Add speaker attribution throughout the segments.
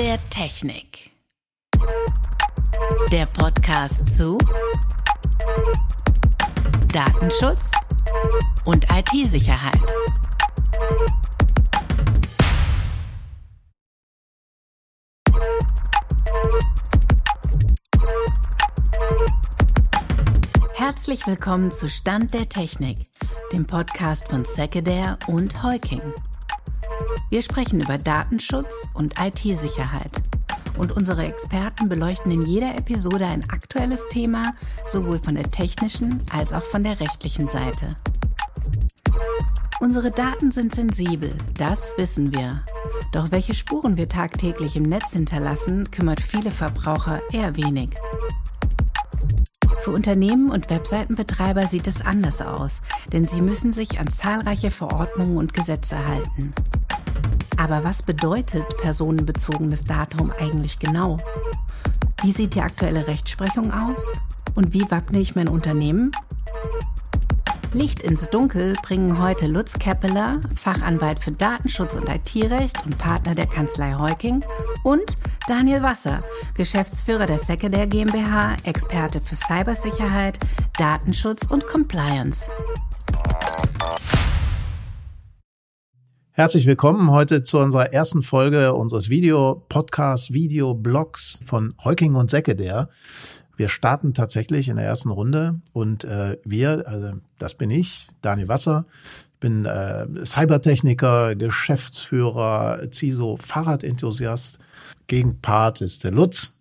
Speaker 1: der Technik. Der Podcast zu Datenschutz und IT-Sicherheit. Herzlich willkommen zu Stand der Technik, dem Podcast von Sekedare und Heuking. Wir sprechen über Datenschutz und IT-Sicherheit. Und unsere Experten beleuchten in jeder Episode ein aktuelles Thema, sowohl von der technischen als auch von der rechtlichen Seite. Unsere Daten sind sensibel, das wissen wir. Doch welche Spuren wir tagtäglich im Netz hinterlassen, kümmert viele Verbraucher eher wenig. Für Unternehmen und Webseitenbetreiber sieht es anders aus, denn sie müssen sich an zahlreiche Verordnungen und Gesetze halten. Aber was bedeutet personenbezogenes Datum eigentlich genau? Wie sieht die aktuelle Rechtsprechung aus? Und wie wappne ich mein Unternehmen? Licht ins Dunkel bringen heute Lutz Keppeler, Fachanwalt für Datenschutz und IT-Recht und Partner der Kanzlei Heuking und Daniel Wasser, Geschäftsführer der Secondary GmbH, Experte für Cybersicherheit, Datenschutz und Compliance.
Speaker 2: Herzlich willkommen heute zu unserer ersten Folge unseres Video-Podcasts, Video-Blogs von Heuking und Seckedär. Wir starten tatsächlich in der ersten Runde und äh, wir, also das bin ich, Daniel Wasser, bin äh, Cybertechniker, Geschäftsführer, CISO, Fahrradenthusiast. Gegenpart ist der Lutz.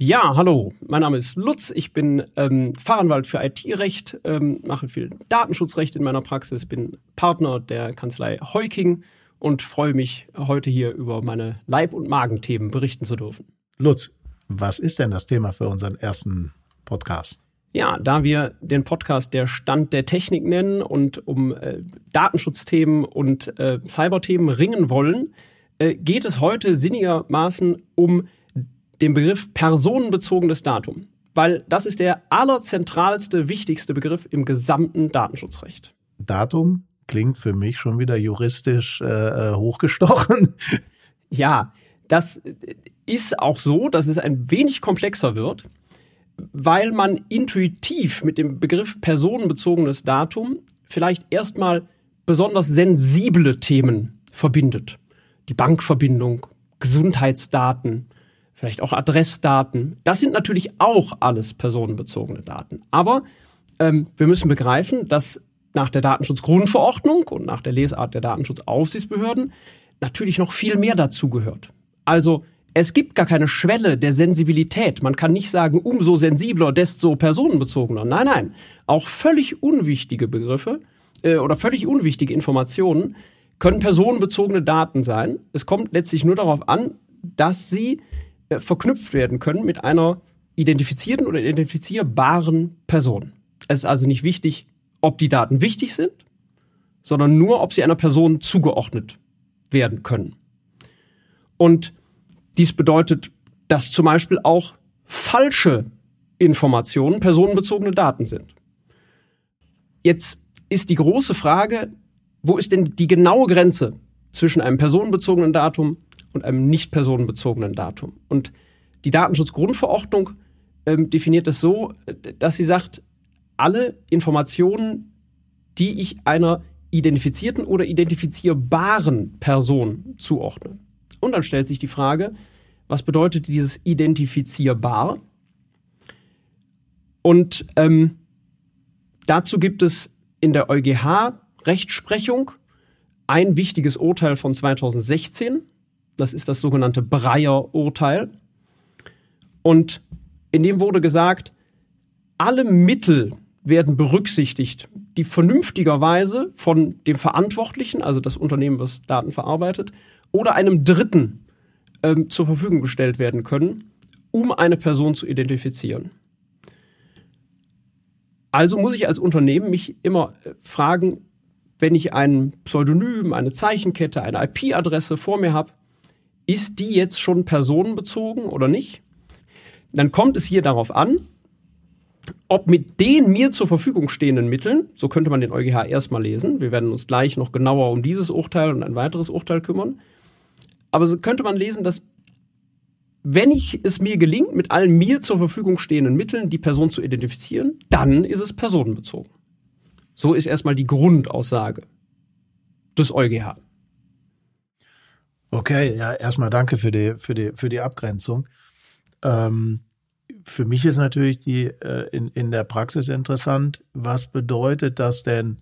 Speaker 3: Ja, hallo, mein Name ist Lutz, ich bin ähm, Fachanwalt für IT-Recht, ähm, mache viel Datenschutzrecht in meiner Praxis, bin Partner der Kanzlei Heuking und freue mich heute hier über meine Leib- und Magenthemen berichten zu dürfen.
Speaker 2: Lutz, was ist denn das Thema für unseren ersten Podcast?
Speaker 3: Ja, da wir den Podcast der Stand der Technik nennen und um äh, Datenschutzthemen und äh, Cyberthemen ringen wollen, äh, geht es heute sinnigermaßen um den Begriff personenbezogenes Datum. Weil das ist der allerzentralste, wichtigste Begriff im gesamten Datenschutzrecht.
Speaker 2: Datum klingt für mich schon wieder juristisch äh, äh hochgestochen.
Speaker 3: Ja, das ist auch so, dass es ein wenig komplexer wird, weil man intuitiv mit dem Begriff personenbezogenes Datum vielleicht erstmal besonders sensible Themen verbindet. Die Bankverbindung, Gesundheitsdaten, vielleicht auch Adressdaten. Das sind natürlich auch alles personenbezogene Daten. Aber ähm, wir müssen begreifen, dass nach der Datenschutzgrundverordnung und nach der Lesart der Datenschutzaufsichtsbehörden natürlich noch viel mehr dazugehört. Also es gibt gar keine Schwelle der Sensibilität. Man kann nicht sagen, umso sensibler, desto personenbezogener. Nein, nein. Auch völlig unwichtige Begriffe äh, oder völlig unwichtige Informationen können personenbezogene Daten sein. Es kommt letztlich nur darauf an, dass sie äh, verknüpft werden können mit einer identifizierten oder identifizierbaren Person. Es ist also nicht wichtig, ob die Daten wichtig sind, sondern nur, ob sie einer Person zugeordnet werden können. Und dies bedeutet, dass zum Beispiel auch falsche Informationen personenbezogene Daten sind. Jetzt ist die große Frage, wo ist denn die genaue Grenze zwischen einem personenbezogenen Datum und einem nicht personenbezogenen Datum? Und die Datenschutzgrundverordnung ähm, definiert es so, dass sie sagt, alle Informationen, die ich einer identifizierten oder identifizierbaren Person zuordne. Und dann stellt sich die Frage, was bedeutet dieses identifizierbar? Und ähm, dazu gibt es in der EuGH Rechtsprechung ein wichtiges Urteil von 2016. Das ist das sogenannte Breyer-Urteil. Und in dem wurde gesagt, alle Mittel werden berücksichtigt, die vernünftigerweise von dem Verantwortlichen, also das Unternehmen, was Daten verarbeitet, oder einem Dritten ähm, zur Verfügung gestellt werden können, um eine Person zu identifizieren. Also muss ich als Unternehmen mich immer äh, fragen, wenn ich ein Pseudonym, eine Zeichenkette, eine IP-Adresse vor mir habe, ist die jetzt schon personenbezogen oder nicht? Dann kommt es hier darauf an, ob mit den mir zur Verfügung stehenden Mitteln, so könnte man den EuGH erstmal lesen, wir werden uns gleich noch genauer um dieses Urteil und ein weiteres Urteil kümmern, aber so könnte man lesen, dass wenn ich es mir gelingt, mit allen mir zur Verfügung stehenden Mitteln die Person zu identifizieren, dann ist es personenbezogen. So ist erstmal die Grundaussage des EuGH.
Speaker 2: Okay, ja, erstmal danke für die, für die, für die Abgrenzung. Ähm, für mich ist natürlich die äh, in, in der Praxis interessant, was bedeutet das denn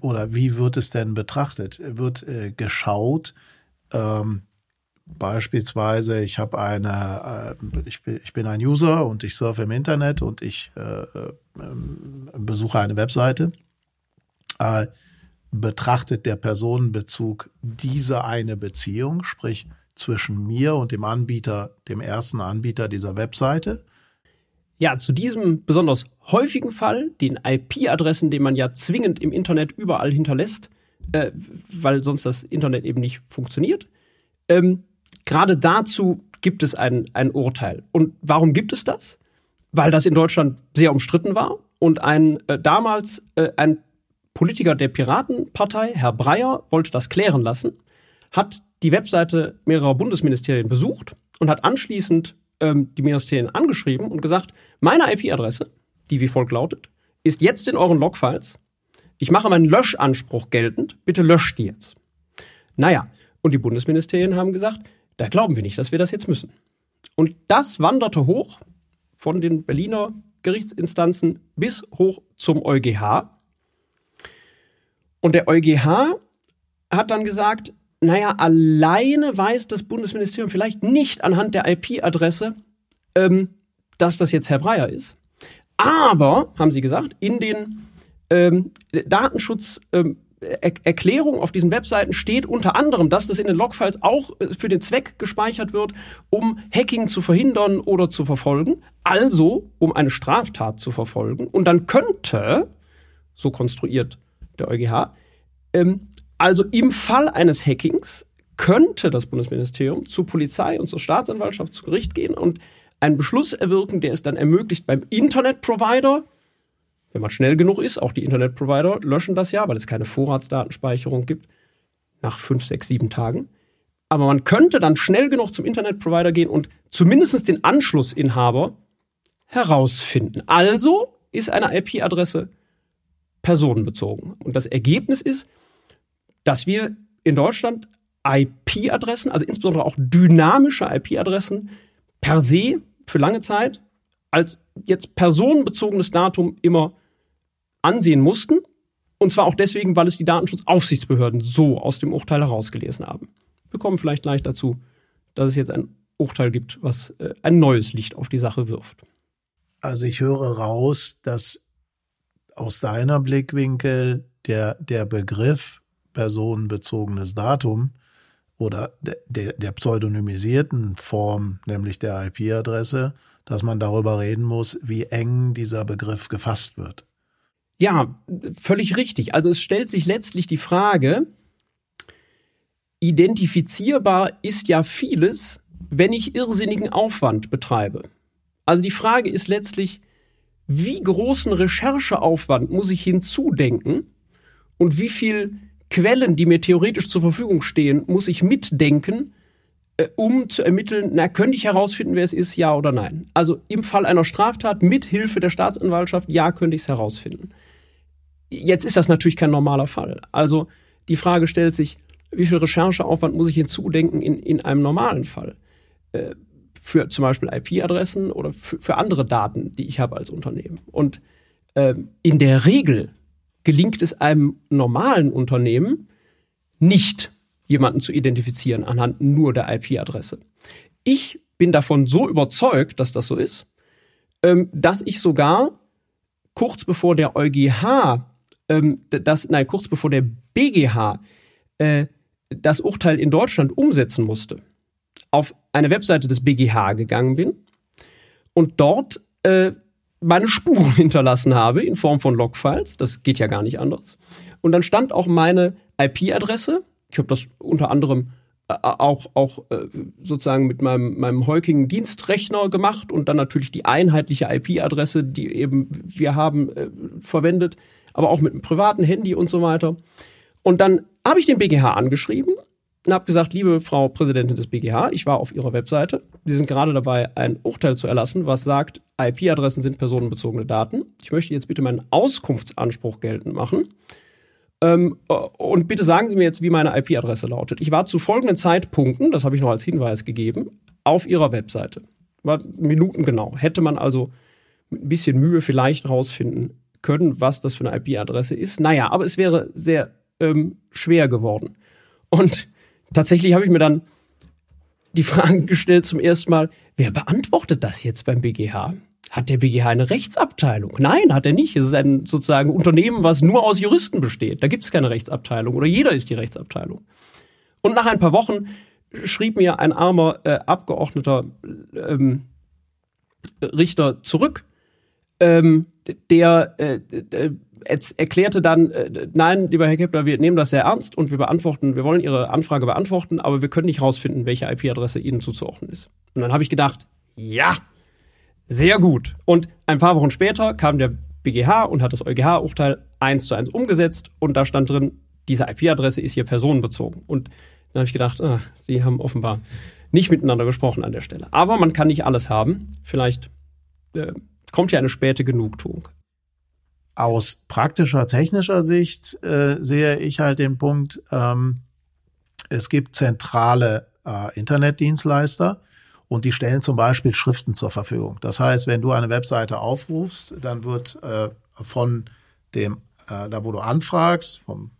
Speaker 2: oder wie wird es denn betrachtet? Wird äh, geschaut, ähm, beispielsweise, ich habe eine, äh, ich, bin, ich bin ein User und ich surfe im Internet und ich äh, äh, besuche eine Webseite. Betrachtet der Personenbezug diese eine Beziehung, sprich zwischen mir und dem Anbieter, dem ersten Anbieter dieser Webseite.
Speaker 3: Ja, zu diesem besonders häufigen Fall, den IP-Adressen, den man ja zwingend im Internet überall hinterlässt, äh, weil sonst das Internet eben nicht funktioniert. Ähm, Gerade dazu gibt es ein, ein Urteil. Und warum gibt es das? Weil das in Deutschland sehr umstritten war und ein äh, damals äh, ein Politiker der Piratenpartei, Herr Breyer, wollte das klären lassen, hat die Webseite mehrerer Bundesministerien besucht und hat anschließend ähm, die Ministerien angeschrieben und gesagt, meine IP-Adresse, die wie folgt lautet, ist jetzt in euren Logfiles. Ich mache meinen Löschanspruch geltend, bitte löscht die jetzt. Naja, und die Bundesministerien haben gesagt, da glauben wir nicht, dass wir das jetzt müssen. Und das wanderte hoch von den Berliner Gerichtsinstanzen bis hoch zum EuGH. Und der EuGH hat dann gesagt, naja, alleine weiß das Bundesministerium vielleicht nicht anhand der IP-Adresse, ähm, dass das jetzt Herr Breyer ist. Aber, haben sie gesagt, in den ähm, Datenschutz ähm, auf diesen Webseiten steht unter anderem, dass das in den Logfiles auch äh, für den Zweck gespeichert wird, um Hacking zu verhindern oder zu verfolgen, also um eine Straftat zu verfolgen. Und dann könnte, so konstruiert der EuGH. Ähm, also im Fall eines Hackings könnte das Bundesministerium zur Polizei und zur Staatsanwaltschaft zu Gericht gehen und einen Beschluss erwirken, der es dann ermöglicht, beim Internetprovider, wenn man schnell genug ist, auch die Internetprovider löschen das ja, weil es keine Vorratsdatenspeicherung gibt, nach fünf, sechs, sieben Tagen. Aber man könnte dann schnell genug zum Internetprovider gehen und zumindest den Anschlussinhaber herausfinden. Also ist eine IP-Adresse personenbezogen. Und das Ergebnis ist, dass wir in Deutschland IP-Adressen, also insbesondere auch dynamische IP-Adressen, per se für lange Zeit als jetzt personenbezogenes Datum immer ansehen mussten. Und zwar auch deswegen, weil es die Datenschutzaufsichtsbehörden so aus dem Urteil herausgelesen haben. Wir kommen vielleicht gleich dazu, dass es jetzt ein Urteil gibt, was äh, ein neues Licht auf die Sache wirft.
Speaker 2: Also ich höre raus, dass aus deiner Blickwinkel der, der Begriff personenbezogenes Datum oder der, der pseudonymisierten Form, nämlich der IP-Adresse, dass man darüber reden muss, wie eng dieser Begriff gefasst wird.
Speaker 3: Ja, völlig richtig. Also es stellt sich letztlich die Frage, identifizierbar ist ja vieles, wenn ich irrsinnigen Aufwand betreibe. Also die Frage ist letztlich, wie großen Rechercheaufwand muss ich hinzudenken und wie viel Quellen, die mir theoretisch zur Verfügung stehen, muss ich mitdenken, äh, um zu ermitteln, na, könnte ich herausfinden, wer es ist, ja oder nein. Also im Fall einer Straftat mit Hilfe der Staatsanwaltschaft, ja, könnte ich es herausfinden. Jetzt ist das natürlich kein normaler Fall. Also die Frage stellt sich, wie viel Rechercheaufwand muss ich hinzudenken in, in einem normalen Fall? Äh, für zum Beispiel IP-Adressen oder für, für, andere Daten, die ich habe als Unternehmen. Und äh, in der Regel gelingt es einem normalen Unternehmen nicht, jemanden zu identifizieren anhand nur der IP-Adresse. Ich bin davon so überzeugt, dass das so ist, ähm, dass ich sogar kurz bevor der EuGH, ähm, das, nein, kurz bevor der BGH äh, das Urteil in Deutschland umsetzen musste, auf eine Webseite des BGH gegangen bin und dort äh, meine Spuren hinterlassen habe in Form von Logfiles. Das geht ja gar nicht anders. Und dann stand auch meine IP-Adresse. Ich habe das unter anderem äh, auch, auch äh, sozusagen mit meinem, meinem heukigen Dienstrechner gemacht und dann natürlich die einheitliche IP-Adresse, die eben wir haben, äh, verwendet, aber auch mit einem privaten Handy und so weiter. Und dann habe ich den BGH angeschrieben und habe gesagt, liebe Frau Präsidentin des BGH, ich war auf Ihrer Webseite. Sie sind gerade dabei, ein Urteil zu erlassen, was sagt, IP-Adressen sind personenbezogene Daten. Ich möchte jetzt bitte meinen Auskunftsanspruch geltend machen. Ähm, und bitte sagen Sie mir jetzt, wie meine IP-Adresse lautet. Ich war zu folgenden Zeitpunkten, das habe ich noch als Hinweis gegeben, auf Ihrer Webseite. War Minuten genau. Hätte man also mit ein bisschen Mühe vielleicht rausfinden können, was das für eine IP-Adresse ist. Naja, aber es wäre sehr ähm, schwer geworden. Und tatsächlich habe ich mir dann die Frage gestellt zum ersten Mal, wer beantwortet das jetzt beim BGH? Hat der BGH eine Rechtsabteilung? Nein, hat er nicht. Es ist ein sozusagen Unternehmen, was nur aus Juristen besteht. Da gibt es keine Rechtsabteilung oder jeder ist die Rechtsabteilung. Und nach ein paar Wochen schrieb mir ein armer äh, Abgeordneter ähm, Richter zurück, ähm, der äh, äh, erklärte dann, äh, nein, lieber Herr Kepler, wir nehmen das sehr ernst und wir beantworten, wir wollen Ihre Anfrage beantworten, aber wir können nicht herausfinden, welche IP-Adresse Ihnen zuzuordnen ist. Und dann habe ich gedacht, ja, sehr gut. Und ein paar Wochen später kam der BGH und hat das EuGH-Urteil eins zu eins umgesetzt und da stand drin, diese IP-Adresse ist hier personenbezogen. Und dann habe ich gedacht, ah, die haben offenbar nicht miteinander gesprochen an der Stelle. Aber man kann nicht alles haben. Vielleicht äh, kommt ja eine späte Genugtuung.
Speaker 2: Aus praktischer, technischer Sicht äh, sehe ich halt den Punkt, ähm, es gibt zentrale äh, Internetdienstleister, und die stellen zum Beispiel Schriften zur Verfügung. Das heißt, wenn du eine Webseite aufrufst, dann wird äh, von dem, äh, da wo du anfragst, vom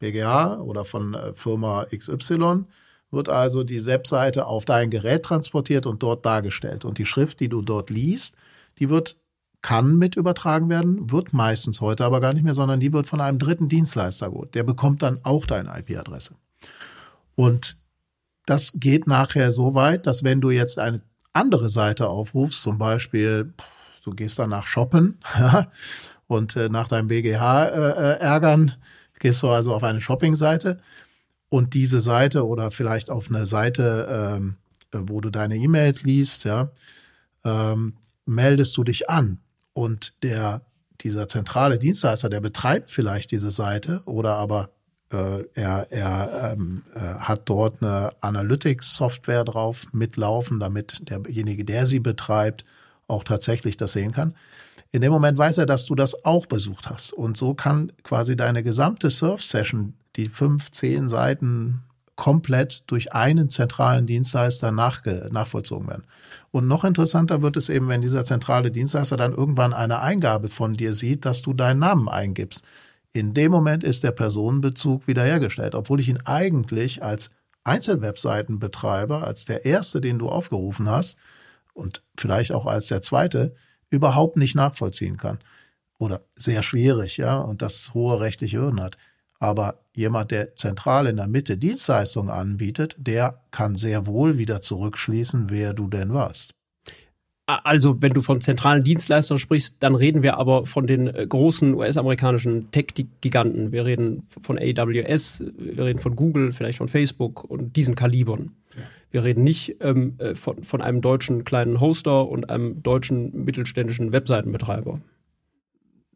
Speaker 2: BGA oder von äh, Firma XY, wird also die Webseite auf dein Gerät transportiert und dort dargestellt. Und die Schrift, die du dort liest, die wird kann mit übertragen werden, wird meistens heute aber gar nicht mehr, sondern die wird von einem dritten Dienstleister gut. Der bekommt dann auch deine IP-Adresse. Und das geht nachher so weit, dass wenn du jetzt eine andere Seite aufrufst, zum Beispiel, du gehst danach shoppen und äh, nach deinem BGH äh, äh, ärgern, gehst du also auf eine Shopping-Seite und diese Seite oder vielleicht auf eine Seite, ähm, wo du deine E-Mails liest, ja, ähm, meldest du dich an und der dieser zentrale Dienstleister, der betreibt vielleicht diese Seite oder aber äh, er, er ähm, äh, hat dort eine Analytics-Software drauf mitlaufen, damit derjenige, der sie betreibt, auch tatsächlich das sehen kann. In dem Moment weiß er, dass du das auch besucht hast. Und so kann quasi deine gesamte Surf-Session, die fünf, zehn Seiten komplett durch einen zentralen Dienstleister nachge nachvollzogen werden. Und noch interessanter wird es eben, wenn dieser zentrale Dienstleister dann irgendwann eine Eingabe von dir sieht, dass du deinen Namen eingibst. In dem Moment ist der Personenbezug wiederhergestellt, obwohl ich ihn eigentlich als Einzelwebseitenbetreiber, als der erste, den du aufgerufen hast und vielleicht auch als der zweite, überhaupt nicht nachvollziehen kann. Oder sehr schwierig, ja, und das hohe rechtliche Hürden hat. Aber jemand, der zentral in der Mitte Dienstleistungen anbietet, der kann sehr wohl wieder zurückschließen, wer du denn warst.
Speaker 3: Also, wenn du von zentralen Dienstleistern sprichst, dann reden wir aber von den äh, großen US-amerikanischen Tech-Giganten. Wir reden von AWS, wir reden von Google, vielleicht von Facebook und diesen Kalibern. Wir reden nicht ähm, äh, von, von einem deutschen kleinen Hoster und einem deutschen mittelständischen Webseitenbetreiber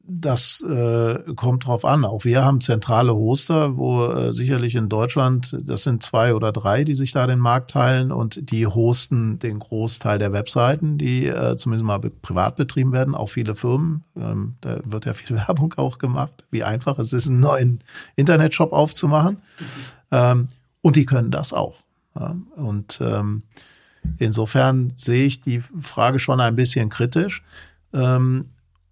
Speaker 2: das äh, kommt drauf an. Auch wir haben zentrale Hoster, wo äh, sicherlich in Deutschland, das sind zwei oder drei, die sich da den Markt teilen und die hosten den Großteil der Webseiten, die äh, zumindest mal privat betrieben werden, auch viele Firmen. Ähm, da wird ja viel Werbung auch gemacht, wie einfach es ist, einen neuen Internetshop aufzumachen. Ähm, und die können das auch. Ja? Und ähm, insofern sehe ich die Frage schon ein bisschen kritisch. Ähm,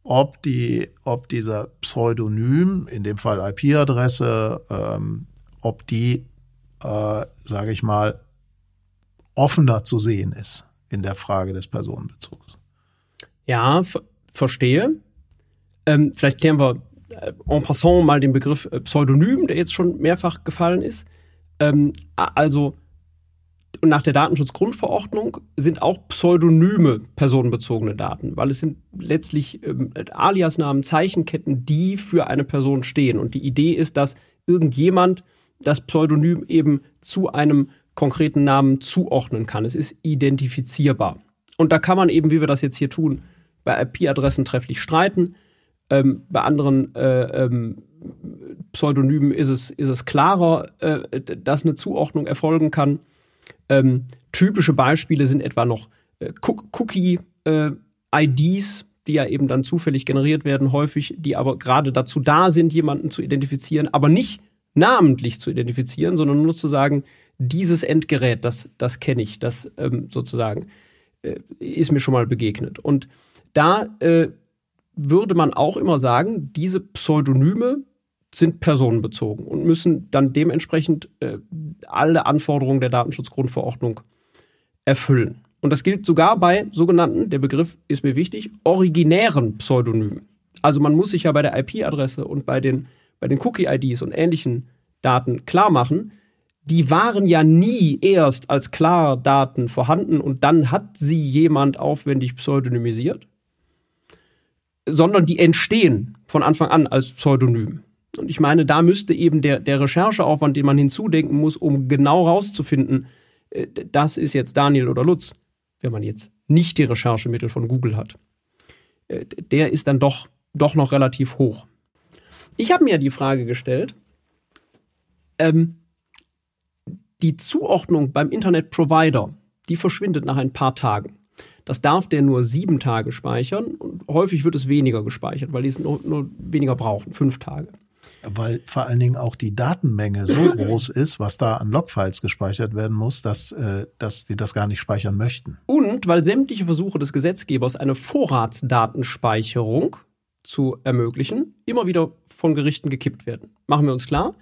Speaker 2: ob die, ob dieser Pseudonym, in dem Fall IP-Adresse, ähm, ob die, äh, sage ich mal, offener zu sehen ist in der Frage des Personenbezugs.
Speaker 3: Ja, verstehe. Ähm, vielleicht klären wir äh, en passant mal den Begriff äh, Pseudonym, der jetzt schon mehrfach gefallen ist. Ähm, also und nach der Datenschutzgrundverordnung sind auch pseudonyme personenbezogene Daten, weil es sind letztlich ähm, Aliasnamen, Zeichenketten, die für eine Person stehen. Und die Idee ist, dass irgendjemand das Pseudonym eben zu einem konkreten Namen zuordnen kann. Es ist identifizierbar. Und da kann man eben, wie wir das jetzt hier tun, bei IP-Adressen trefflich streiten. Ähm, bei anderen äh, ähm, Pseudonymen ist es, ist es klarer, äh, dass eine Zuordnung erfolgen kann. Ähm, typische Beispiele sind etwa noch äh, Cookie-IDs, äh, die ja eben dann zufällig generiert werden, häufig, die aber gerade dazu da sind, jemanden zu identifizieren, aber nicht namentlich zu identifizieren, sondern nur zu sagen, dieses Endgerät, das, das kenne ich, das ähm, sozusagen äh, ist mir schon mal begegnet. Und da äh, würde man auch immer sagen, diese Pseudonyme sind personenbezogen und müssen dann dementsprechend äh, alle Anforderungen der Datenschutzgrundverordnung erfüllen. Und das gilt sogar bei sogenannten, der Begriff ist mir wichtig, originären Pseudonymen. Also man muss sich ja bei der IP-Adresse und bei den, bei den Cookie-IDs und ähnlichen Daten klar machen, die waren ja nie erst als Klardaten vorhanden und dann hat sie jemand aufwendig pseudonymisiert, sondern die entstehen von Anfang an als Pseudonym. Und ich meine, da müsste eben der, der Rechercheaufwand, den man hinzudenken muss, um genau rauszufinden, äh, das ist jetzt Daniel oder Lutz, wenn man jetzt nicht die Recherchemittel von Google hat, äh, der ist dann doch, doch noch relativ hoch. Ich habe mir die Frage gestellt, ähm, die Zuordnung beim Internetprovider, die verschwindet nach ein paar Tagen. Das darf der nur sieben Tage speichern und häufig wird es weniger gespeichert, weil die es nur, nur weniger brauchen, fünf Tage.
Speaker 2: Weil vor allen Dingen auch die Datenmenge so groß ist, was da an Logfiles gespeichert werden muss, dass, äh, dass die das gar nicht speichern möchten.
Speaker 3: Und weil sämtliche Versuche des Gesetzgebers, eine Vorratsdatenspeicherung zu ermöglichen, immer wieder von Gerichten gekippt werden. Machen wir uns klar,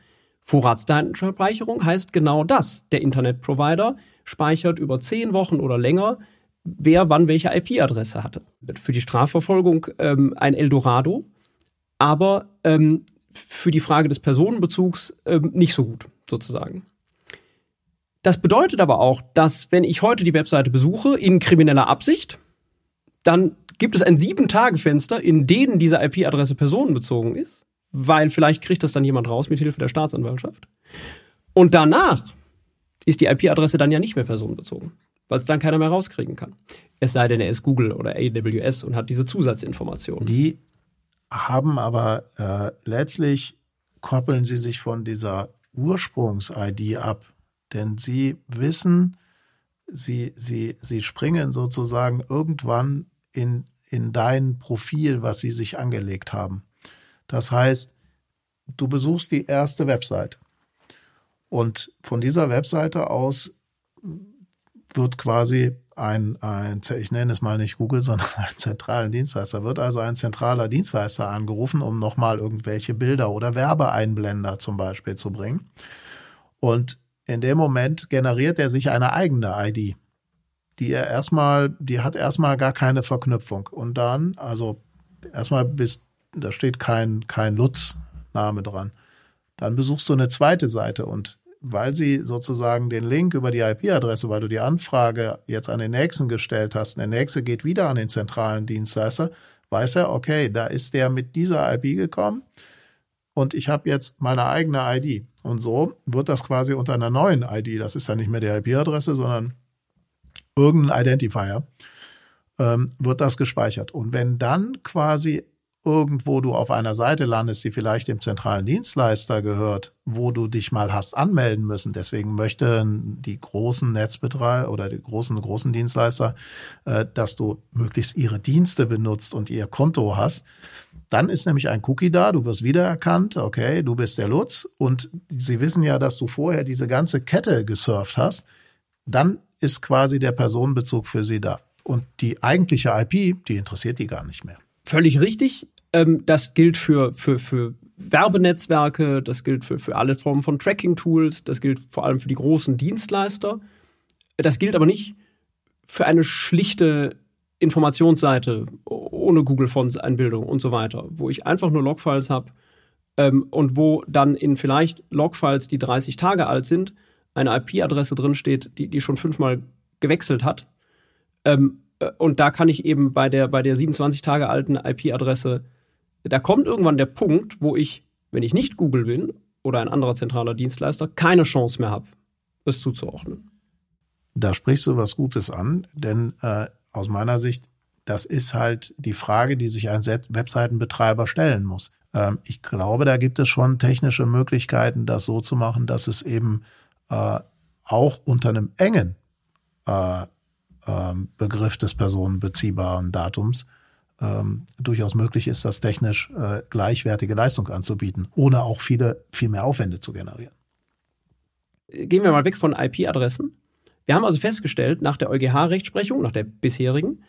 Speaker 3: Vorratsdatenspeicherung heißt genau das. Der Internetprovider speichert über zehn Wochen oder länger, wer wann welche IP-Adresse hatte. Für die Strafverfolgung ähm, ein Eldorado, aber ähm, für die Frage des Personenbezugs ähm, nicht so gut, sozusagen. Das bedeutet aber auch, dass wenn ich heute die Webseite besuche in krimineller Absicht, dann gibt es ein Sieben-Tage-Fenster, in denen diese IP-Adresse personenbezogen ist weil vielleicht kriegt das dann jemand raus mit Hilfe der Staatsanwaltschaft. Und danach ist die IP-Adresse dann ja nicht mehr personenbezogen, weil es dann keiner mehr rauskriegen kann. Es sei denn, er ist Google oder AWS und hat diese Zusatzinformationen.
Speaker 2: Die haben aber äh, letztlich koppeln sie sich von dieser Ursprungs-ID ab, denn sie wissen, sie, sie, sie springen sozusagen irgendwann in, in dein Profil, was sie sich angelegt haben. Das heißt, du besuchst die erste Webseite und von dieser Webseite aus wird quasi ein, ein, ich nenne es mal nicht Google, sondern einen zentralen Dienstleister, wird also ein zentraler Dienstleister angerufen, um nochmal irgendwelche Bilder oder Werbeeinblender zum Beispiel zu bringen. Und in dem Moment generiert er sich eine eigene ID, die er erstmal, die hat erstmal gar keine Verknüpfung. Und dann, also erstmal bist da steht kein, kein Lutz-Name dran. Dann besuchst du eine zweite Seite und weil sie sozusagen den Link über die IP-Adresse, weil du die Anfrage jetzt an den nächsten gestellt hast, der nächste geht wieder an den zentralen Dienstleister, weiß er, okay, da ist der mit dieser IP gekommen und ich habe jetzt meine eigene ID. Und so wird das quasi unter einer neuen ID, das ist ja nicht mehr die IP-Adresse, sondern irgendein Identifier, ähm, wird das gespeichert. Und wenn dann quasi irgendwo du auf einer Seite landest, die vielleicht dem zentralen Dienstleister gehört, wo du dich mal hast anmelden müssen. Deswegen möchten die großen Netzbetreiber oder die großen, großen Dienstleister, äh, dass du möglichst ihre Dienste benutzt und ihr Konto hast. Dann ist nämlich ein Cookie da, du wirst wiedererkannt, okay, du bist der Lutz und sie wissen ja, dass du vorher diese ganze Kette gesurft hast. Dann ist quasi der Personenbezug für sie da. Und die eigentliche IP, die interessiert die gar nicht mehr.
Speaker 3: Völlig richtig. Ähm, das gilt für, für, für Werbenetzwerke, das gilt für, für alle Formen von Tracking-Tools, das gilt vor allem für die großen Dienstleister. Das gilt aber nicht für eine schlichte Informationsseite ohne Google Fonts Einbildung und so weiter, wo ich einfach nur Logfiles habe ähm, und wo dann in vielleicht Logfiles, die 30 Tage alt sind, eine IP-Adresse drin steht, die, die schon fünfmal gewechselt hat. Ähm, äh, und da kann ich eben bei der, bei der 27 Tage alten IP-Adresse, da kommt irgendwann der Punkt, wo ich, wenn ich nicht Google bin oder ein anderer zentraler Dienstleister, keine Chance mehr habe, es zuzuordnen.
Speaker 2: Da sprichst du was Gutes an, denn äh, aus meiner Sicht, das ist halt die Frage, die sich ein Webseitenbetreiber stellen muss. Ähm, ich glaube, da gibt es schon technische Möglichkeiten, das so zu machen, dass es eben äh, auch unter einem engen äh, äh, Begriff des personenbeziehbaren Datums ähm, durchaus möglich ist, das technisch äh, gleichwertige Leistung anzubieten, ohne auch viele, viel mehr Aufwände zu generieren.
Speaker 3: Gehen wir mal weg von IP-Adressen. Wir haben also festgestellt, nach der EuGH-Rechtsprechung, nach der bisherigen,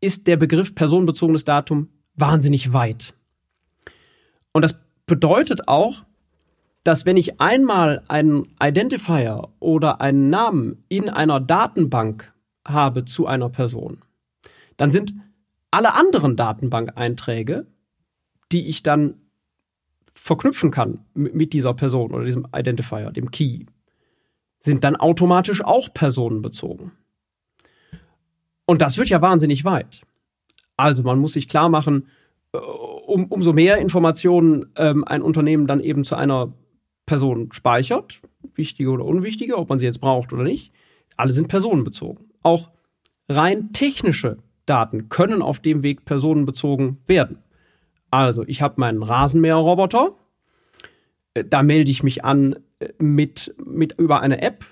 Speaker 3: ist der Begriff personenbezogenes Datum wahnsinnig weit. Und das bedeutet auch, dass wenn ich einmal einen Identifier oder einen Namen in einer Datenbank habe zu einer Person, dann sind alle anderen Datenbank-Einträge, die ich dann verknüpfen kann mit dieser Person oder diesem Identifier, dem Key, sind dann automatisch auch personenbezogen. Und das wird ja wahnsinnig weit. Also man muss sich klar machen, äh, um, umso mehr Informationen ähm, ein Unternehmen dann eben zu einer Person speichert, wichtige oder unwichtige, ob man sie jetzt braucht oder nicht, alle sind personenbezogen. Auch rein technische Daten können auf dem Weg personenbezogen werden. Also, ich habe meinen Rasenmäherroboter, äh, da melde ich mich an äh, mit, mit über eine App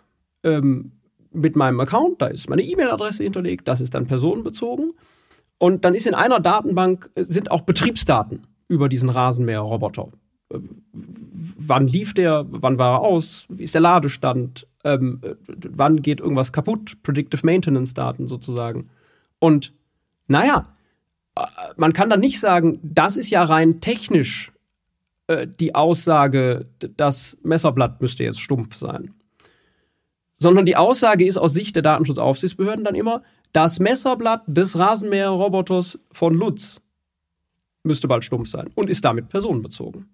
Speaker 3: ähm, mit meinem Account, da ist meine E-Mail-Adresse hinterlegt, das ist dann personenbezogen. Und dann ist in einer Datenbank äh, sind auch Betriebsdaten über diesen Rasenmäherroboter. Wann lief der? Wann war er aus? Wie ist der Ladestand? Ähm, wann geht irgendwas kaputt? Predictive Maintenance Daten sozusagen. Und naja, äh, man kann dann nicht sagen, das ist ja rein technisch äh, die Aussage, das Messerblatt müsste jetzt stumpf sein. Sondern die Aussage ist aus Sicht der Datenschutzaufsichtsbehörden dann immer, das Messerblatt des Rasenmäherroboters von Lutz müsste bald stumpf sein und ist damit personenbezogen.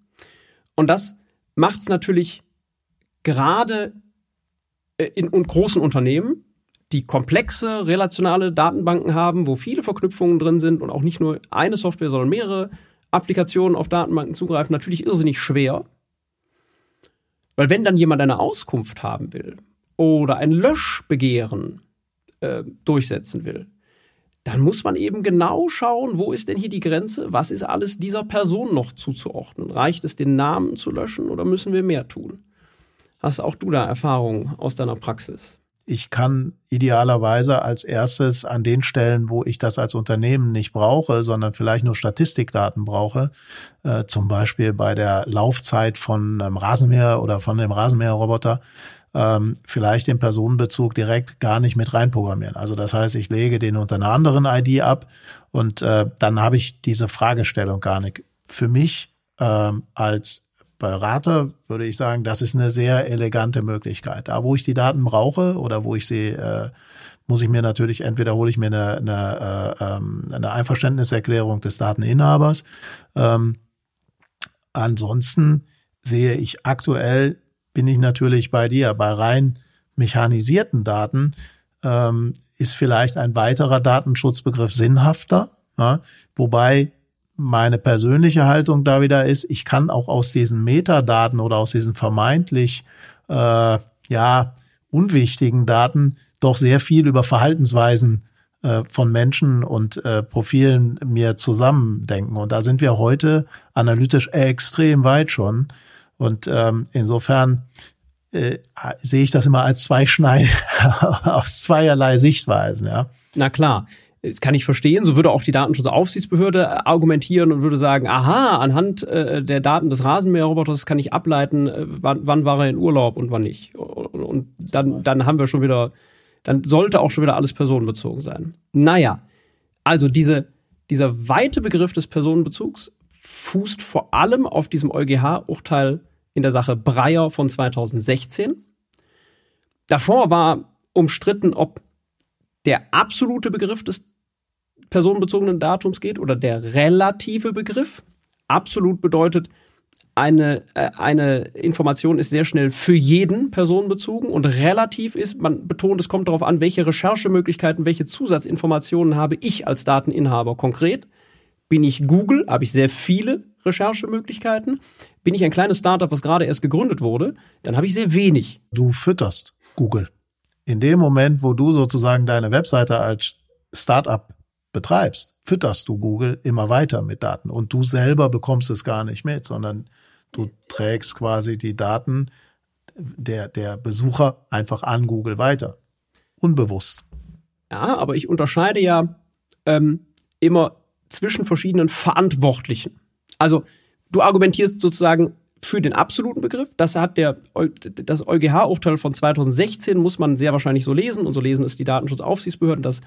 Speaker 3: Und das macht es natürlich gerade in, in großen Unternehmen die komplexe relationale Datenbanken haben, wo viele Verknüpfungen drin sind und auch nicht nur eine Software, sondern mehrere Applikationen auf Datenbanken zugreifen, natürlich irrsinnig schwer. Weil wenn dann jemand eine Auskunft haben will oder ein Löschbegehren äh, durchsetzen will, dann muss man eben genau schauen, wo ist denn hier die Grenze, was ist alles dieser Person noch zuzuordnen. Reicht es, den Namen zu löschen oder müssen wir mehr tun? Hast auch du da Erfahrungen aus deiner Praxis?
Speaker 2: ich kann idealerweise als erstes an den Stellen, wo ich das als Unternehmen nicht brauche, sondern vielleicht nur Statistikdaten brauche, äh, zum Beispiel bei der Laufzeit von einem Rasenmäher oder von dem Rasenmäherroboter, ähm, vielleicht den Personenbezug direkt gar nicht mit reinprogrammieren. Also das heißt, ich lege den unter einer anderen ID ab und äh, dann habe ich diese Fragestellung gar nicht. Für mich ähm, als Berater würde ich sagen, das ist eine sehr elegante Möglichkeit. Da, wo ich die Daten brauche oder wo ich sie, äh, muss ich mir natürlich, entweder hole ich mir eine, eine, äh, ähm, eine Einverständniserklärung des Dateninhabers. Ähm, ansonsten sehe ich aktuell, bin ich natürlich bei dir, bei rein mechanisierten Daten ähm, ist vielleicht ein weiterer Datenschutzbegriff sinnhafter, ja, wobei meine persönliche Haltung da wieder ist, ich kann auch aus diesen Metadaten oder aus diesen vermeintlich äh, ja unwichtigen Daten doch sehr viel über Verhaltensweisen äh, von Menschen und äh, Profilen mir zusammendenken. Und da sind wir heute analytisch extrem weit schon. Und ähm, insofern äh, sehe ich das immer als Zweischneid aus zweierlei Sichtweisen. Ja.
Speaker 3: Na klar kann ich verstehen. So würde auch die Datenschutzaufsichtsbehörde argumentieren und würde sagen, aha, anhand äh, der Daten des Rasenmäherroboters kann ich ableiten, äh, wann, wann war er in Urlaub und wann nicht. Und, und dann, dann haben wir schon wieder, dann sollte auch schon wieder alles personenbezogen sein. Naja, also diese, dieser weite Begriff des Personenbezugs fußt vor allem auf diesem EuGH-Urteil in der Sache Breyer von 2016. Davor war umstritten, ob der absolute Begriff des personenbezogenen Datums geht oder der relative Begriff. Absolut bedeutet, eine, äh, eine Information ist sehr schnell für jeden personenbezogen und relativ ist, man betont, es kommt darauf an, welche Recherchemöglichkeiten, welche Zusatzinformationen habe ich als Dateninhaber konkret. Bin ich Google, habe ich sehr viele Recherchemöglichkeiten. Bin ich ein kleines Startup, was gerade erst gegründet wurde, dann habe ich sehr wenig.
Speaker 2: Du fütterst Google. In dem Moment, wo du sozusagen deine Webseite als Startup betreibst, fütterst du Google immer weiter mit Daten und du selber bekommst es gar nicht mit, sondern du trägst quasi die Daten der, der Besucher einfach an Google weiter. Unbewusst.
Speaker 3: Ja, aber ich unterscheide ja ähm, immer zwischen verschiedenen Verantwortlichen. Also du argumentierst sozusagen für den absoluten Begriff. Das hat der das EuGH-Urteil von 2016 muss man sehr wahrscheinlich so lesen und so lesen es die Datenschutzaufsichtsbehörden, dass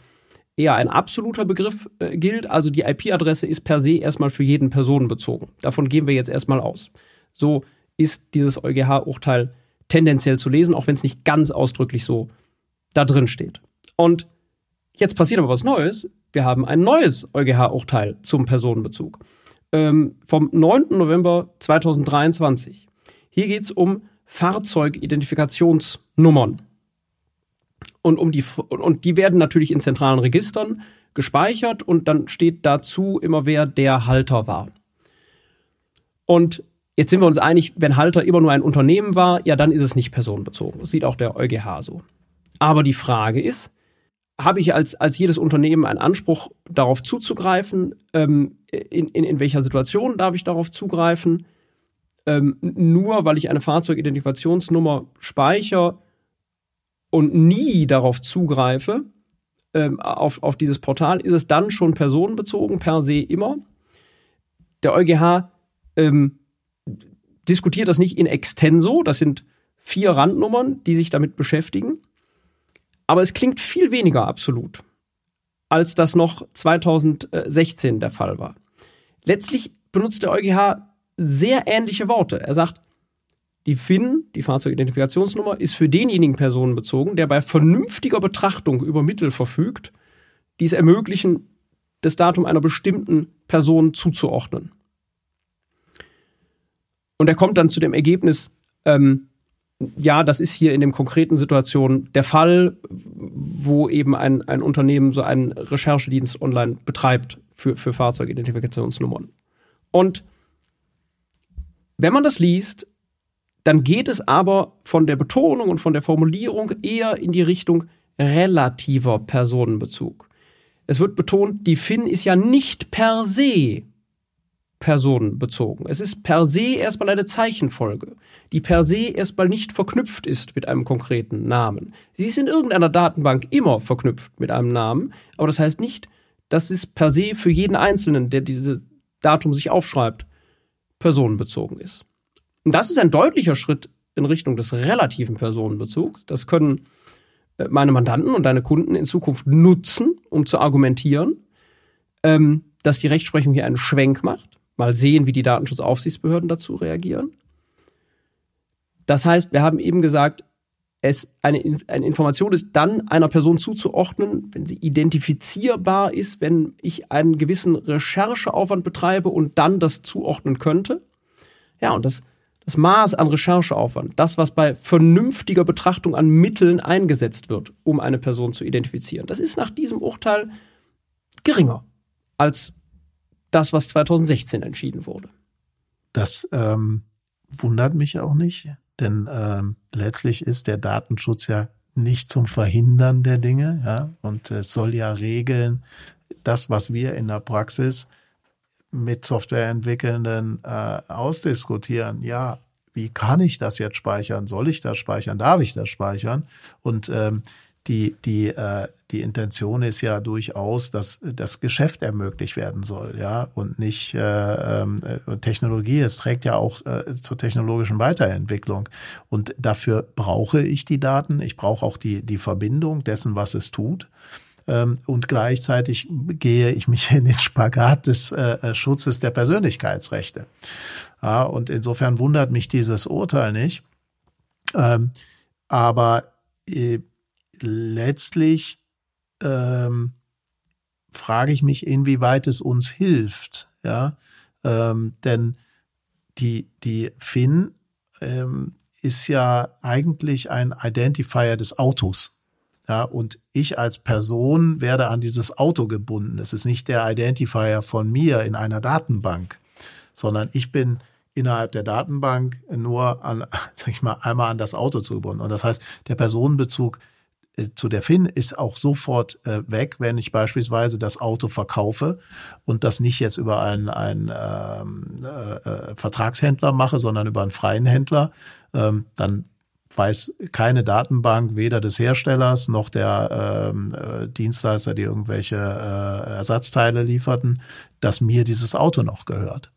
Speaker 3: eher ein absoluter Begriff äh, gilt. Also die IP-Adresse ist per se erstmal für jeden personenbezogen. Davon gehen wir jetzt erstmal aus. So ist dieses EuGH-Urteil tendenziell zu lesen, auch wenn es nicht ganz ausdrücklich so da drin steht. Und jetzt passiert aber was Neues. Wir haben ein neues EuGH-Urteil zum Personenbezug ähm, vom 9. November 2023. Hier geht es um Fahrzeugidentifikationsnummern. Und, um die, und die werden natürlich in zentralen Registern gespeichert und dann steht dazu immer, wer der Halter war. Und jetzt sind wir uns einig, wenn Halter immer nur ein Unternehmen war, ja, dann ist es nicht personenbezogen. Das sieht auch der EuGH so. Aber die Frage ist, habe ich als, als jedes Unternehmen einen Anspruch, darauf zuzugreifen? Ähm, in, in, in welcher Situation darf ich darauf zugreifen? Ähm, nur weil ich eine Fahrzeugidentifikationsnummer speichere und nie darauf zugreife, ähm, auf, auf dieses Portal, ist es dann schon personenbezogen, per se immer. Der EuGH ähm, diskutiert das nicht in extenso, das sind vier Randnummern, die sich damit beschäftigen. Aber es klingt viel weniger absolut, als das noch 2016 der Fall war. Letztlich benutzt der EuGH sehr ähnliche Worte. Er sagt, die FIN, die Fahrzeugidentifikationsnummer, ist für denjenigen Personen bezogen, der bei vernünftiger Betrachtung über Mittel verfügt, die es ermöglichen, das Datum einer bestimmten Person zuzuordnen. Und er kommt dann zu dem Ergebnis, ähm, ja, das ist hier in dem konkreten Situation der Fall, wo eben ein, ein Unternehmen so einen Recherchedienst online betreibt für, für Fahrzeugidentifikationsnummern. Und wenn man das liest, dann geht es aber von der Betonung und von der Formulierung eher in die Richtung relativer Personenbezug. Es wird betont, die FIN ist ja nicht per se personenbezogen. Es ist per se erstmal eine Zeichenfolge, die per se erstmal nicht verknüpft ist mit einem konkreten Namen. Sie ist in irgendeiner Datenbank immer verknüpft mit einem Namen, aber das heißt nicht, dass es per se für jeden Einzelnen, der dieses Datum sich aufschreibt, personenbezogen ist. Und das ist ein deutlicher Schritt in Richtung des relativen Personenbezugs. Das können äh, meine Mandanten und deine Kunden in Zukunft nutzen, um zu argumentieren, ähm, dass die Rechtsprechung hier einen Schwenk macht mal sehen, wie die Datenschutzaufsichtsbehörden dazu reagieren. Das heißt, wir haben eben gesagt, es eine, eine Information ist dann einer Person zuzuordnen, wenn sie identifizierbar ist, wenn ich einen gewissen Rechercheaufwand betreibe und dann das zuordnen könnte. Ja, und das, das Maß an Rechercheaufwand, das, was bei vernünftiger Betrachtung an Mitteln eingesetzt wird, um eine Person zu identifizieren, das ist nach diesem Urteil geringer als das, was 2016 entschieden wurde.
Speaker 2: Das ähm, wundert mich auch nicht, denn ähm, letztlich ist der Datenschutz ja nicht zum Verhindern der Dinge, ja, und es soll ja regeln, das, was wir in der Praxis mit Softwareentwickelnden äh, ausdiskutieren. Ja, wie kann ich das jetzt speichern? Soll ich das speichern? Darf ich das speichern? Und ähm, die, die, äh, die Intention ist ja durchaus, dass das Geschäft ermöglicht werden soll, ja, und nicht äh, äh, Technologie. Es trägt ja auch äh, zur technologischen Weiterentwicklung. Und dafür brauche ich die Daten. Ich brauche auch die, die Verbindung dessen, was es tut. Ähm, und gleichzeitig gehe ich mich in den Spagat des äh, äh, Schutzes der Persönlichkeitsrechte. Ja, und insofern wundert mich dieses Urteil nicht. Ähm, aber äh, letztlich ähm, frage ich mich, inwieweit es uns hilft, ja, ähm, denn die die FIN ähm, ist ja eigentlich ein Identifier des Autos. Ja, und ich als Person werde an dieses Auto gebunden. Es ist nicht der Identifier von mir in einer Datenbank, sondern ich bin innerhalb der Datenbank nur an, sag ich mal, einmal an das Auto zugebunden. Und das heißt, der Personenbezug äh, zu der FIN ist auch sofort äh, weg, wenn ich beispielsweise das Auto verkaufe und das nicht jetzt über einen, einen ähm, äh, äh, Vertragshändler mache, sondern über einen freien Händler, ähm, dann weiß keine Datenbank weder des Herstellers noch der ähm, äh, Dienstleister, die irgendwelche äh, Ersatzteile lieferten, dass mir dieses Auto noch gehört.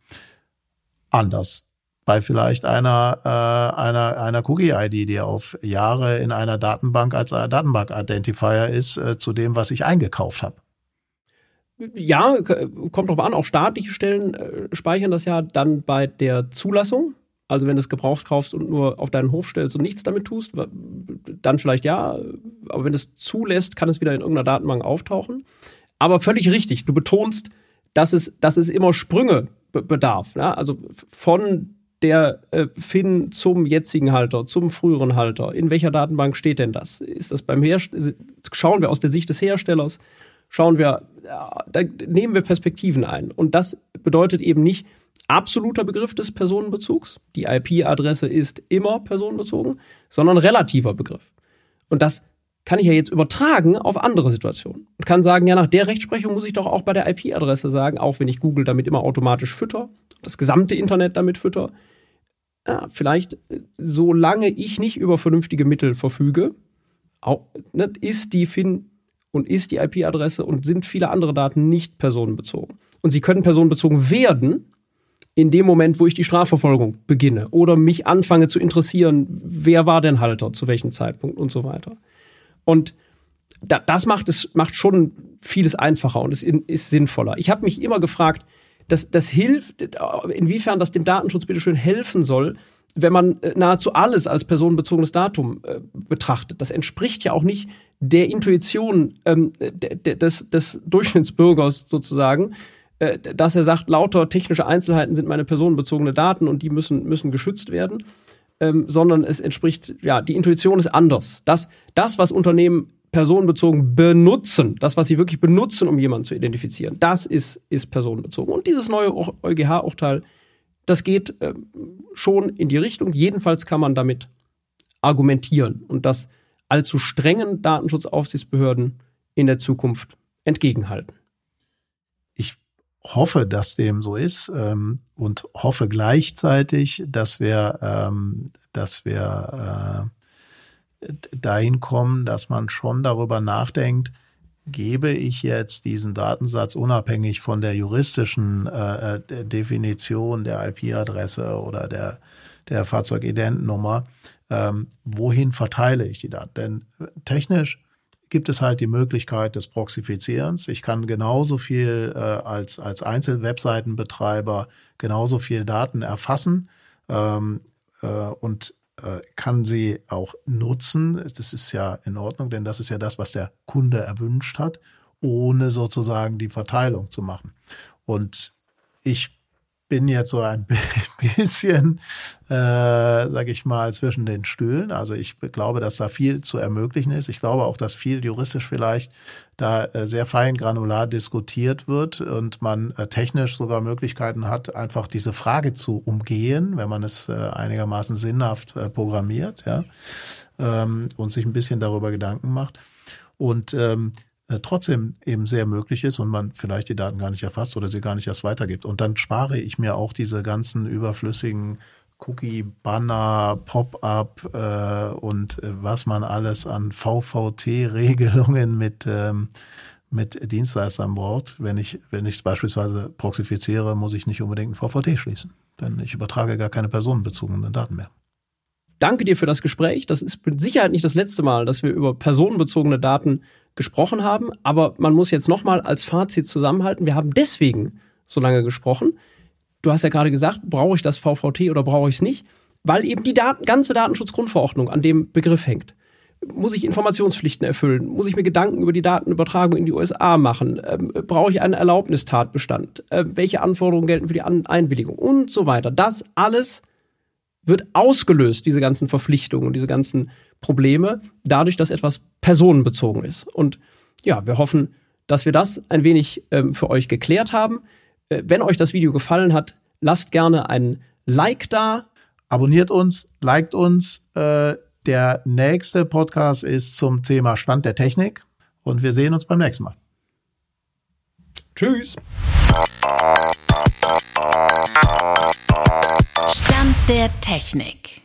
Speaker 2: Anders bei vielleicht einer äh, einer einer Cookie-ID, die auf Jahre in einer Datenbank als Datenbank-Identifier ist äh, zu dem, was ich eingekauft habe.
Speaker 3: Ja, kommt drauf an. Auch staatliche Stellen äh, speichern das ja dann bei der Zulassung. Also wenn du es gebraucht kaufst und nur auf deinen Hof stellst und nichts damit tust, dann vielleicht ja. Aber wenn du es zulässt, kann es wieder in irgendeiner Datenbank auftauchen. Aber völlig richtig. Du betonst, dass es, dass es immer Sprünge bedarf. Ja? Also von der äh, FIN zum jetzigen Halter, zum früheren Halter. In welcher Datenbank steht denn das? Ist das beim Hersteller? Schauen wir aus der Sicht des Herstellers, schauen wir, ja, da nehmen wir Perspektiven ein. Und das bedeutet eben nicht, absoluter Begriff des Personenbezugs. Die IP-Adresse ist immer personenbezogen, sondern relativer Begriff. Und das kann ich ja jetzt übertragen auf andere Situationen und kann sagen, ja, nach der Rechtsprechung muss ich doch auch bei der IP-Adresse sagen, auch wenn ich Google damit immer automatisch fütter, das gesamte Internet damit fütter, ja, vielleicht, äh, solange ich nicht über vernünftige Mittel verfüge, auch, ne, ist die FIN und ist die IP-Adresse und sind viele andere Daten nicht personenbezogen. Und sie können personenbezogen werden, in dem Moment, wo ich die Strafverfolgung beginne oder mich anfange zu interessieren, wer war denn Halter, zu welchem Zeitpunkt und so weiter. Und da, das macht es macht schon vieles einfacher und es ist sinnvoller. Ich habe mich immer gefragt, das, das hilft, inwiefern das dem Datenschutz bitte schön helfen soll, wenn man äh, nahezu alles als personenbezogenes Datum äh, betrachtet. Das entspricht ja auch nicht der Intuition ähm, des, des Durchschnittsbürgers sozusagen, äh, dass er sagt, lauter technische Einzelheiten sind meine personenbezogene Daten und die müssen, müssen geschützt werden, ähm, sondern es entspricht, ja, die Intuition ist anders. Das, das, was Unternehmen personenbezogen benutzen, das, was sie wirklich benutzen, um jemanden zu identifizieren, das ist, ist personenbezogen. Und dieses neue EuGH-Urteil, das geht äh, schon in die Richtung. Jedenfalls kann man damit argumentieren und das allzu strengen Datenschutzaufsichtsbehörden in der Zukunft entgegenhalten.
Speaker 2: Hoffe, dass dem so ist ähm, und hoffe gleichzeitig, dass wir, ähm, dass wir äh, dahin kommen, dass man schon darüber nachdenkt, gebe ich jetzt diesen Datensatz unabhängig von der juristischen äh, der Definition der IP-Adresse oder der, der Fahrzeugidentnummer, ähm, wohin verteile ich die Daten? Denn technisch gibt es halt die Möglichkeit des Proxifizierens. Ich kann genauso viel äh, als, als Einzelwebseitenbetreiber genauso viel Daten erfassen ähm, äh, und äh, kann sie auch nutzen. Das ist ja in Ordnung, denn das ist ja das, was der Kunde erwünscht hat, ohne sozusagen die Verteilung zu machen. Und ich bin jetzt so ein bisschen, äh, sage ich mal, zwischen den Stühlen. Also ich glaube, dass da viel zu ermöglichen ist. Ich glaube auch, dass viel juristisch vielleicht da äh, sehr fein granular diskutiert wird und man äh, technisch sogar Möglichkeiten hat, einfach diese Frage zu umgehen, wenn man es äh, einigermaßen sinnhaft äh, programmiert, ja, ähm, und sich ein bisschen darüber Gedanken macht. Und ähm, äh, trotzdem eben sehr möglich ist und man vielleicht die Daten gar nicht erfasst oder sie gar nicht erst weitergibt. Und dann spare ich mir auch diese ganzen überflüssigen Cookie, Banner, Pop-up äh, und äh, was man alles an VVT-Regelungen mit ähm, mit Dienstleistern braucht. Wenn ich wenn es beispielsweise proxifiziere, muss ich nicht unbedingt ein VVT schließen, denn ich übertrage gar keine personenbezogenen Daten mehr.
Speaker 3: Danke dir für das Gespräch. Das ist mit Sicherheit nicht das letzte Mal, dass wir über personenbezogene Daten gesprochen haben. Aber man muss jetzt nochmal als Fazit zusammenhalten. Wir haben deswegen so lange gesprochen. Du hast ja gerade gesagt, brauche ich das VVT oder brauche ich es nicht? Weil eben die Daten, ganze Datenschutzgrundverordnung an dem Begriff hängt. Muss ich Informationspflichten erfüllen? Muss ich mir Gedanken über die Datenübertragung in die USA machen? Ähm, brauche ich einen Erlaubnistatbestand? Äh, welche Anforderungen gelten für die an Einwilligung? Und so weiter. Das alles wird ausgelöst, diese ganzen Verpflichtungen und diese ganzen Probleme, dadurch, dass etwas personenbezogen ist. Und ja, wir hoffen, dass wir das ein wenig ähm, für euch geklärt haben. Äh, wenn euch das Video gefallen hat, lasst gerne einen Like da.
Speaker 2: Abonniert uns, liked uns, äh, Der nächste Podcast ist zum Thema Stand der Technik und wir sehen uns beim nächsten Mal.
Speaker 3: Tschüss.
Speaker 1: Stand der Technik.